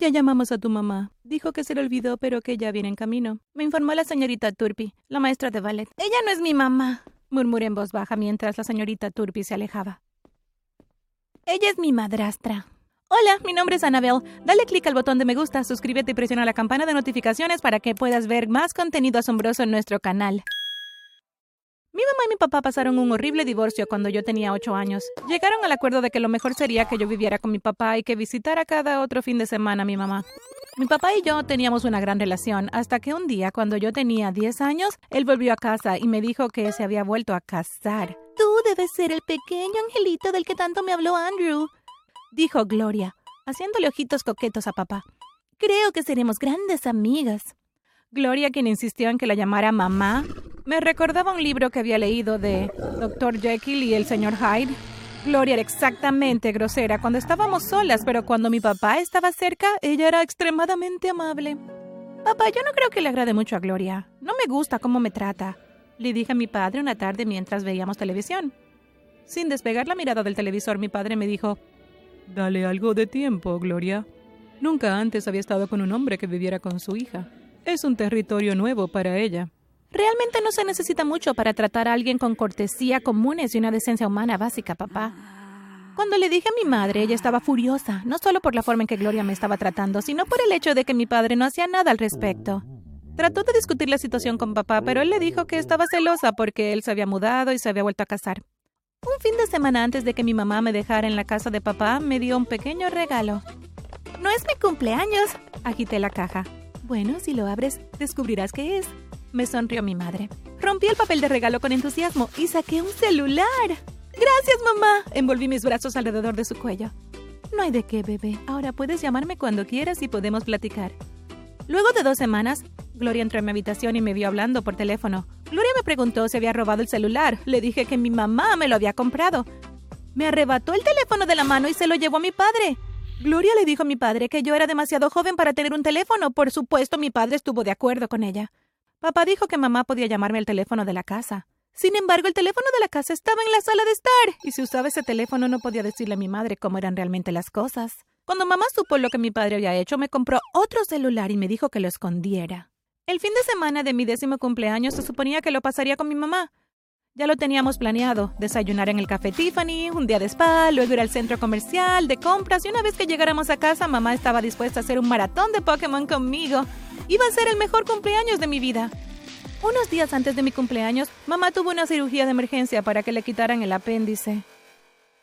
Ya llamamos a tu mamá. Dijo que se le olvidó, pero que ya viene en camino. Me informó la señorita Turpi, la maestra de ballet. Ella no es mi mamá, murmuré en voz baja mientras la señorita Turpi se alejaba. Ella es mi madrastra. Hola, mi nombre es Annabelle. Dale clic al botón de me gusta, suscríbete y presiona la campana de notificaciones para que puedas ver más contenido asombroso en nuestro canal. Mi mamá y mi papá pasaron un horrible divorcio cuando yo tenía ocho años. Llegaron al acuerdo de que lo mejor sería que yo viviera con mi papá y que visitara cada otro fin de semana a mi mamá. Mi papá y yo teníamos una gran relación hasta que un día, cuando yo tenía 10 años, él volvió a casa y me dijo que se había vuelto a casar. Tú debes ser el pequeño angelito del que tanto me habló Andrew, dijo Gloria, haciéndole ojitos coquetos a papá. Creo que seremos grandes amigas. Gloria, quien insistió en que la llamara mamá, me recordaba un libro que había leído de Dr. Jekyll y el señor Hyde. Gloria era exactamente grosera cuando estábamos solas, pero cuando mi papá estaba cerca, ella era extremadamente amable. Papá, yo no creo que le agrade mucho a Gloria. No me gusta cómo me trata, le dije a mi padre una tarde mientras veíamos televisión. Sin despegar la mirada del televisor, mi padre me dijo, Dale algo de tiempo, Gloria. Nunca antes había estado con un hombre que viviera con su hija. Es un territorio nuevo para ella. Realmente no se necesita mucho para tratar a alguien con cortesía comunes y una decencia humana básica, papá. Cuando le dije a mi madre, ella estaba furiosa, no solo por la forma en que Gloria me estaba tratando, sino por el hecho de que mi padre no hacía nada al respecto. Trató de discutir la situación con papá, pero él le dijo que estaba celosa porque él se había mudado y se había vuelto a casar. Un fin de semana antes de que mi mamá me dejara en la casa de papá, me dio un pequeño regalo. No es mi cumpleaños, agité la caja. Bueno, si lo abres, descubrirás qué es. Me sonrió mi madre. Rompí el papel de regalo con entusiasmo y saqué un celular. Gracias, mamá. Envolví mis brazos alrededor de su cuello. No hay de qué, bebé. Ahora puedes llamarme cuando quieras y podemos platicar. Luego de dos semanas, Gloria entró en mi habitación y me vio hablando por teléfono. Gloria me preguntó si había robado el celular. Le dije que mi mamá me lo había comprado. Me arrebató el teléfono de la mano y se lo llevó a mi padre. Gloria le dijo a mi padre que yo era demasiado joven para tener un teléfono. Por supuesto, mi padre estuvo de acuerdo con ella. Papá dijo que mamá podía llamarme al teléfono de la casa. Sin embargo, el teléfono de la casa estaba en la sala de estar, y si usaba ese teléfono no podía decirle a mi madre cómo eran realmente las cosas. Cuando mamá supo lo que mi padre había hecho, me compró otro celular y me dijo que lo escondiera. El fin de semana de mi décimo cumpleaños se suponía que lo pasaría con mi mamá. Ya lo teníamos planeado, desayunar en el café Tiffany, un día de spa, luego ir al centro comercial, de compras, y una vez que llegáramos a casa, mamá estaba dispuesta a hacer un maratón de Pokémon conmigo. Iba a ser el mejor cumpleaños de mi vida. Unos días antes de mi cumpleaños, mamá tuvo una cirugía de emergencia para que le quitaran el apéndice.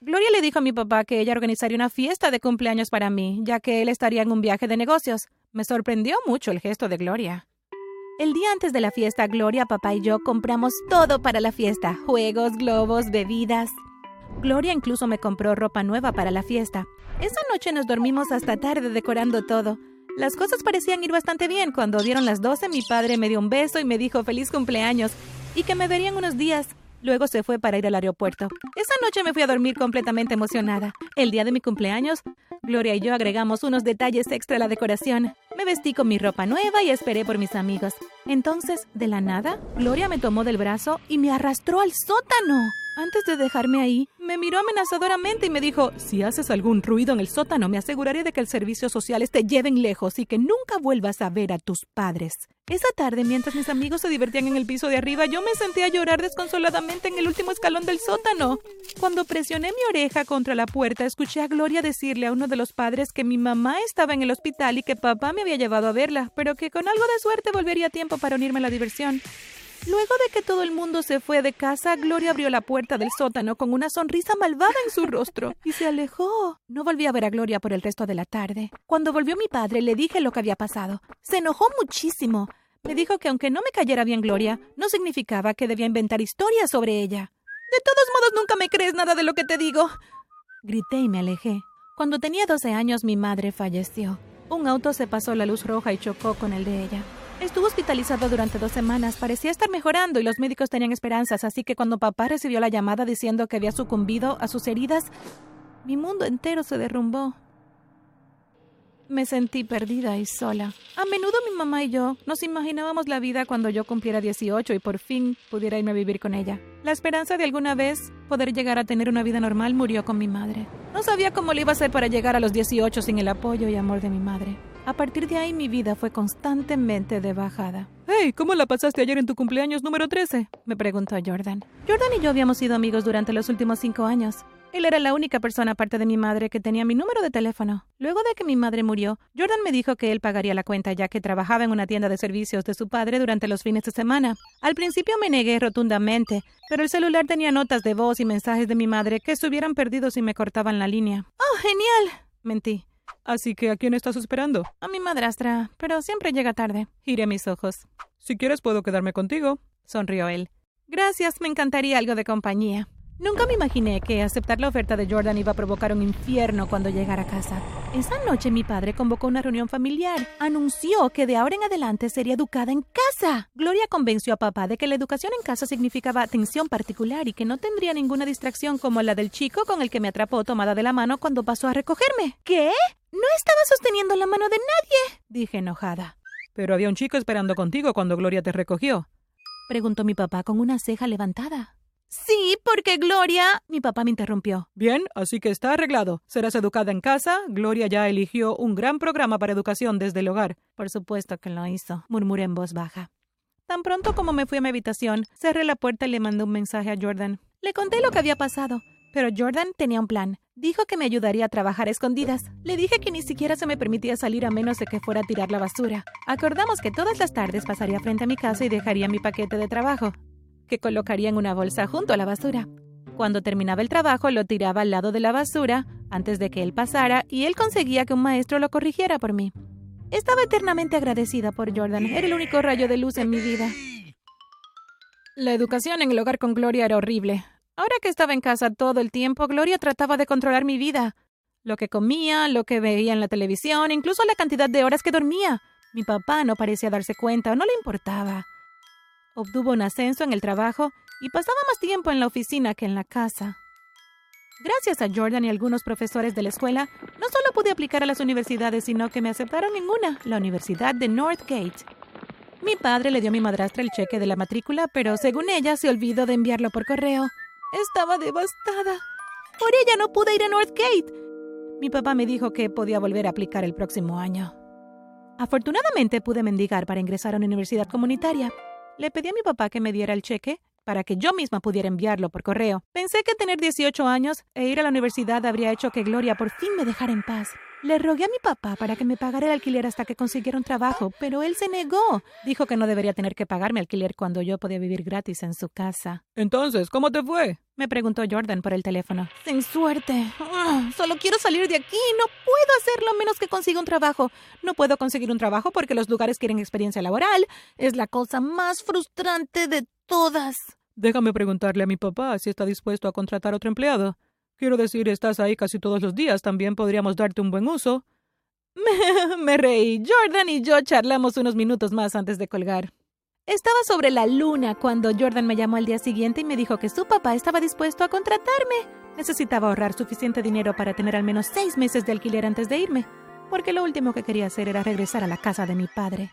Gloria le dijo a mi papá que ella organizaría una fiesta de cumpleaños para mí, ya que él estaría en un viaje de negocios. Me sorprendió mucho el gesto de Gloria. El día antes de la fiesta, Gloria, papá y yo compramos todo para la fiesta. Juegos, globos, bebidas. Gloria incluso me compró ropa nueva para la fiesta. Esa noche nos dormimos hasta tarde decorando todo. Las cosas parecían ir bastante bien. Cuando dieron las 12, mi padre me dio un beso y me dijo feliz cumpleaños y que me verían unos días. Luego se fue para ir al aeropuerto. Esa noche me fui a dormir completamente emocionada. El día de mi cumpleaños, Gloria y yo agregamos unos detalles extra a la decoración. Me vestí con mi ropa nueva y esperé por mis amigos. Entonces, de la nada, Gloria me tomó del brazo y me arrastró al sótano. Antes de dejarme ahí, me miró amenazadoramente y me dijo, si haces algún ruido en el sótano, me aseguraré de que el servicio social te lleven lejos y que nunca vuelvas a ver a tus padres. Esa tarde, mientras mis amigos se divertían en el piso de arriba, yo me senté a llorar desconsoladamente en el último escalón del sótano. Cuando presioné mi oreja contra la puerta, escuché a Gloria decirle a uno de los padres que mi mamá estaba en el hospital y que papá me había llevado a verla, pero que con algo de suerte volvería a tiempo para unirme a la diversión. Luego de que todo el mundo se fue de casa, Gloria abrió la puerta del sótano con una sonrisa malvada en su rostro y se alejó. No volví a ver a Gloria por el resto de la tarde. Cuando volvió mi padre, le dije lo que había pasado. Se enojó muchísimo. Me dijo que aunque no me cayera bien Gloria, no significaba que debía inventar historias sobre ella. De todos modos, nunca me crees nada de lo que te digo. Grité y me alejé. Cuando tenía 12 años, mi madre falleció. Un auto se pasó la luz roja y chocó con el de ella. Estuvo hospitalizado durante dos semanas, parecía estar mejorando y los médicos tenían esperanzas, así que cuando papá recibió la llamada diciendo que había sucumbido a sus heridas, mi mundo entero se derrumbó. Me sentí perdida y sola. A menudo mi mamá y yo nos imaginábamos la vida cuando yo cumpliera 18 y por fin pudiera irme a vivir con ella. La esperanza de alguna vez poder llegar a tener una vida normal murió con mi madre. No sabía cómo le iba a hacer para llegar a los 18 sin el apoyo y amor de mi madre. A partir de ahí mi vida fue constantemente de bajada. Hey, ¿cómo la pasaste ayer en tu cumpleaños número 13? Me preguntó Jordan. Jordan y yo habíamos sido amigos durante los últimos cinco años. Él era la única persona aparte de mi madre que tenía mi número de teléfono. Luego de que mi madre murió, Jordan me dijo que él pagaría la cuenta ya que trabajaba en una tienda de servicios de su padre durante los fines de semana. Al principio me negué rotundamente, pero el celular tenía notas de voz y mensajes de mi madre que estuvieran perdidos si me cortaban la línea. ¡Oh, genial! Mentí. Así que, ¿a quién estás esperando? A mi madrastra, pero siempre llega tarde. Giré mis ojos. Si quieres, puedo quedarme contigo, sonrió él. Gracias, me encantaría algo de compañía. Nunca me imaginé que aceptar la oferta de Jordan iba a provocar un infierno cuando llegara a casa. Esa noche mi padre convocó una reunión familiar. Anunció que de ahora en adelante sería educada en casa. Gloria convenció a papá de que la educación en casa significaba atención particular y que no tendría ninguna distracción como la del chico con el que me atrapó tomada de la mano cuando pasó a recogerme. ¿Qué? No estaba sosteniendo la mano de nadie, dije enojada. Pero había un chico esperando contigo cuando Gloria te recogió. Preguntó mi papá con una ceja levantada. Sí, porque Gloria. Mi papá me interrumpió. Bien, así que está arreglado. Serás educada en casa. Gloria ya eligió un gran programa para educación desde el hogar. Por supuesto que lo hizo, murmuré en voz baja. Tan pronto como me fui a mi habitación, cerré la puerta y le mandé un mensaje a Jordan. Le conté lo que había pasado. Pero Jordan tenía un plan. Dijo que me ayudaría a trabajar a escondidas. Le dije que ni siquiera se me permitía salir a menos de que fuera a tirar la basura. Acordamos que todas las tardes pasaría frente a mi casa y dejaría mi paquete de trabajo que colocaría en una bolsa junto a la basura. Cuando terminaba el trabajo, lo tiraba al lado de la basura antes de que él pasara y él conseguía que un maestro lo corrigiera por mí. Estaba eternamente agradecida por Jordan. Era el único rayo de luz en mi vida. La educación en el hogar con Gloria era horrible. Ahora que estaba en casa todo el tiempo, Gloria trataba de controlar mi vida. Lo que comía, lo que veía en la televisión, incluso la cantidad de horas que dormía. Mi papá no parecía darse cuenta no le importaba. Obtuvo un ascenso en el trabajo y pasaba más tiempo en la oficina que en la casa. Gracias a Jordan y algunos profesores de la escuela, no solo pude aplicar a las universidades, sino que me aceptaron en una, la Universidad de Northgate. Mi padre le dio a mi madrastra el cheque de la matrícula, pero según ella se olvidó de enviarlo por correo. Estaba devastada. Por ella no pude ir a Northgate. Mi papá me dijo que podía volver a aplicar el próximo año. Afortunadamente pude mendigar para ingresar a una universidad comunitaria, le pedí a mi papá que me diera el cheque para que yo misma pudiera enviarlo por correo. Pensé que tener 18 años e ir a la universidad habría hecho que Gloria por fin me dejara en paz. Le rogué a mi papá para que me pagara el alquiler hasta que consiguiera un trabajo, pero él se negó. Dijo que no debería tener que pagarme alquiler cuando yo podía vivir gratis en su casa. Entonces, ¿cómo te fue? Me preguntó Jordan por el teléfono. Sin suerte. Ah, solo quiero salir de aquí. No puedo hacerlo a menos que consiga un trabajo. No puedo conseguir un trabajo porque los lugares quieren experiencia laboral. Es la cosa más frustrante de todas. Déjame preguntarle a mi papá si está dispuesto a contratar otro empleado. Quiero decir, estás ahí casi todos los días, también podríamos darte un buen uso. Me, reí. Jordan y yo charlamos unos minutos más antes de colgar. Estaba sobre la luna cuando Jordan me llamó al día siguiente y me dijo que su papá estaba dispuesto a contratarme. Necesitaba ahorrar suficiente dinero para tener al menos seis meses de alquiler antes de irme, porque lo último que quería hacer era regresar a la casa de mi padre.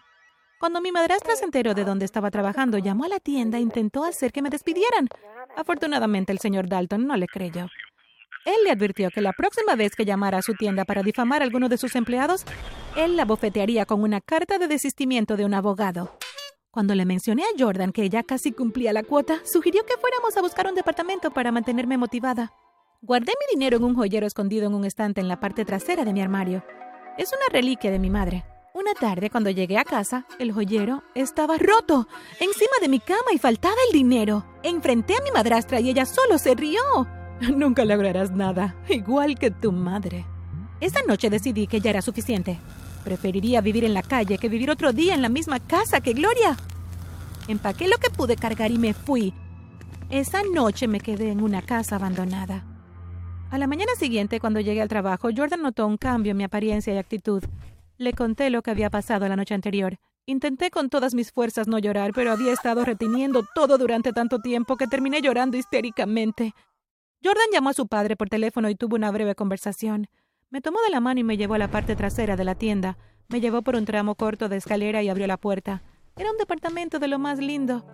Cuando mi madrastra se enteró de dónde estaba trabajando, llamó a la tienda e intentó hacer que me despidieran. Afortunadamente el señor Dalton no le creyó. Él le advirtió que la próxima vez que llamara a su tienda para difamar a alguno de sus empleados, él la bofetearía con una carta de desistimiento de un abogado. Cuando le mencioné a Jordan que ya casi cumplía la cuota, sugirió que fuéramos a buscar un departamento para mantenerme motivada. Guardé mi dinero en un joyero escondido en un estante en la parte trasera de mi armario. Es una reliquia de mi madre. Una tarde, cuando llegué a casa, el joyero estaba roto, encima de mi cama y faltaba el dinero. Enfrenté a mi madrastra y ella solo se rió. Nunca lograrás nada, igual que tu madre. Esa noche decidí que ya era suficiente. Preferiría vivir en la calle que vivir otro día en la misma casa que Gloria. Empaqué lo que pude cargar y me fui. Esa noche me quedé en una casa abandonada. A la mañana siguiente, cuando llegué al trabajo, Jordan notó un cambio en mi apariencia y actitud. Le conté lo que había pasado la noche anterior. Intenté con todas mis fuerzas no llorar, pero había estado reteniendo todo durante tanto tiempo que terminé llorando histéricamente. Jordan llamó a su padre por teléfono y tuvo una breve conversación. Me tomó de la mano y me llevó a la parte trasera de la tienda. Me llevó por un tramo corto de escalera y abrió la puerta. Era un departamento de lo más lindo.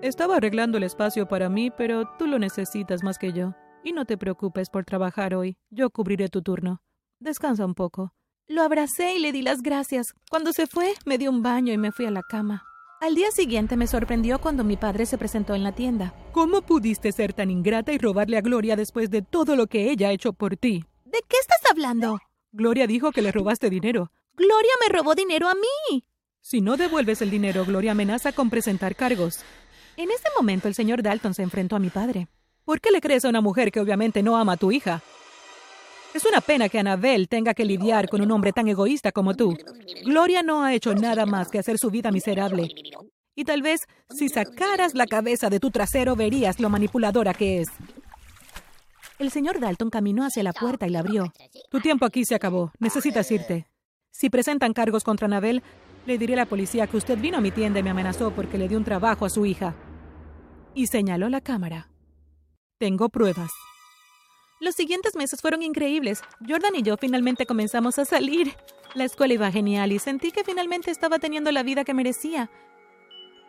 Estaba arreglando el espacio para mí, pero tú lo necesitas más que yo. Y no te preocupes por trabajar hoy. Yo cubriré tu turno. Descansa un poco. Lo abracé y le di las gracias. Cuando se fue, me dio un baño y me fui a la cama. Al día siguiente me sorprendió cuando mi padre se presentó en la tienda. ¿Cómo pudiste ser tan ingrata y robarle a Gloria después de todo lo que ella ha hecho por ti? ¿De qué estás hablando? Gloria dijo que le robaste dinero. Gloria me robó dinero a mí. Si no devuelves el dinero, Gloria amenaza con presentar cargos. En ese momento el señor Dalton se enfrentó a mi padre. ¿Por qué le crees a una mujer que obviamente no ama a tu hija? Es una pena que Annabel tenga que lidiar con un hombre tan egoísta como tú. Gloria no ha hecho nada más que hacer su vida miserable. Y tal vez si sacaras la cabeza de tu trasero verías lo manipuladora que es. El señor Dalton caminó hacia la puerta y la abrió. Tu tiempo aquí se acabó. Necesitas irte. Si presentan cargos contra Annabel, le diré a la policía que usted vino a mi tienda y me amenazó porque le dio un trabajo a su hija. Y señaló la cámara. Tengo pruebas. Los siguientes meses fueron increíbles. Jordan y yo finalmente comenzamos a salir. La escuela iba genial y sentí que finalmente estaba teniendo la vida que merecía.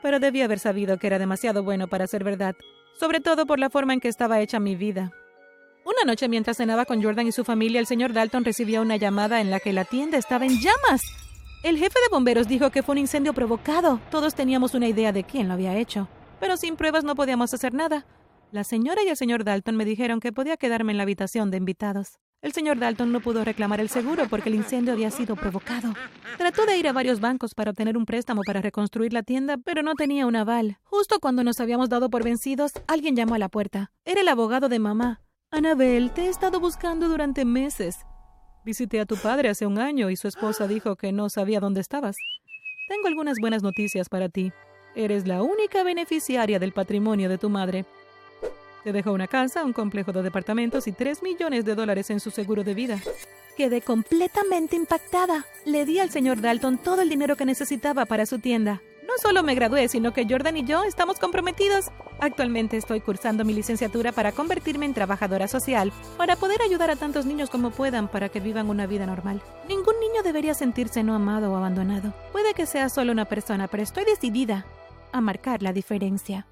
Pero debí haber sabido que era demasiado bueno para ser verdad, sobre todo por la forma en que estaba hecha mi vida. Una noche mientras cenaba con Jordan y su familia, el señor Dalton recibió una llamada en la que la tienda estaba en llamas. El jefe de bomberos dijo que fue un incendio provocado. Todos teníamos una idea de quién lo había hecho, pero sin pruebas no podíamos hacer nada. La señora y el señor Dalton me dijeron que podía quedarme en la habitación de invitados. El señor Dalton no pudo reclamar el seguro porque el incendio había sido provocado. Trató de ir a varios bancos para obtener un préstamo para reconstruir la tienda, pero no tenía un aval. Justo cuando nos habíamos dado por vencidos, alguien llamó a la puerta. Era el abogado de mamá. Anabel, te he estado buscando durante meses. Visité a tu padre hace un año y su esposa dijo que no sabía dónde estabas. Tengo algunas buenas noticias para ti. Eres la única beneficiaria del patrimonio de tu madre. Te dejó una casa, un complejo de departamentos y tres millones de dólares en su seguro de vida. Quedé completamente impactada. Le di al señor Dalton todo el dinero que necesitaba para su tienda. No solo me gradué, sino que Jordan y yo estamos comprometidos. Actualmente estoy cursando mi licenciatura para convertirme en trabajadora social, para poder ayudar a tantos niños como puedan para que vivan una vida normal. Ningún niño debería sentirse no amado o abandonado. Puede que sea solo una persona, pero estoy decidida a marcar la diferencia.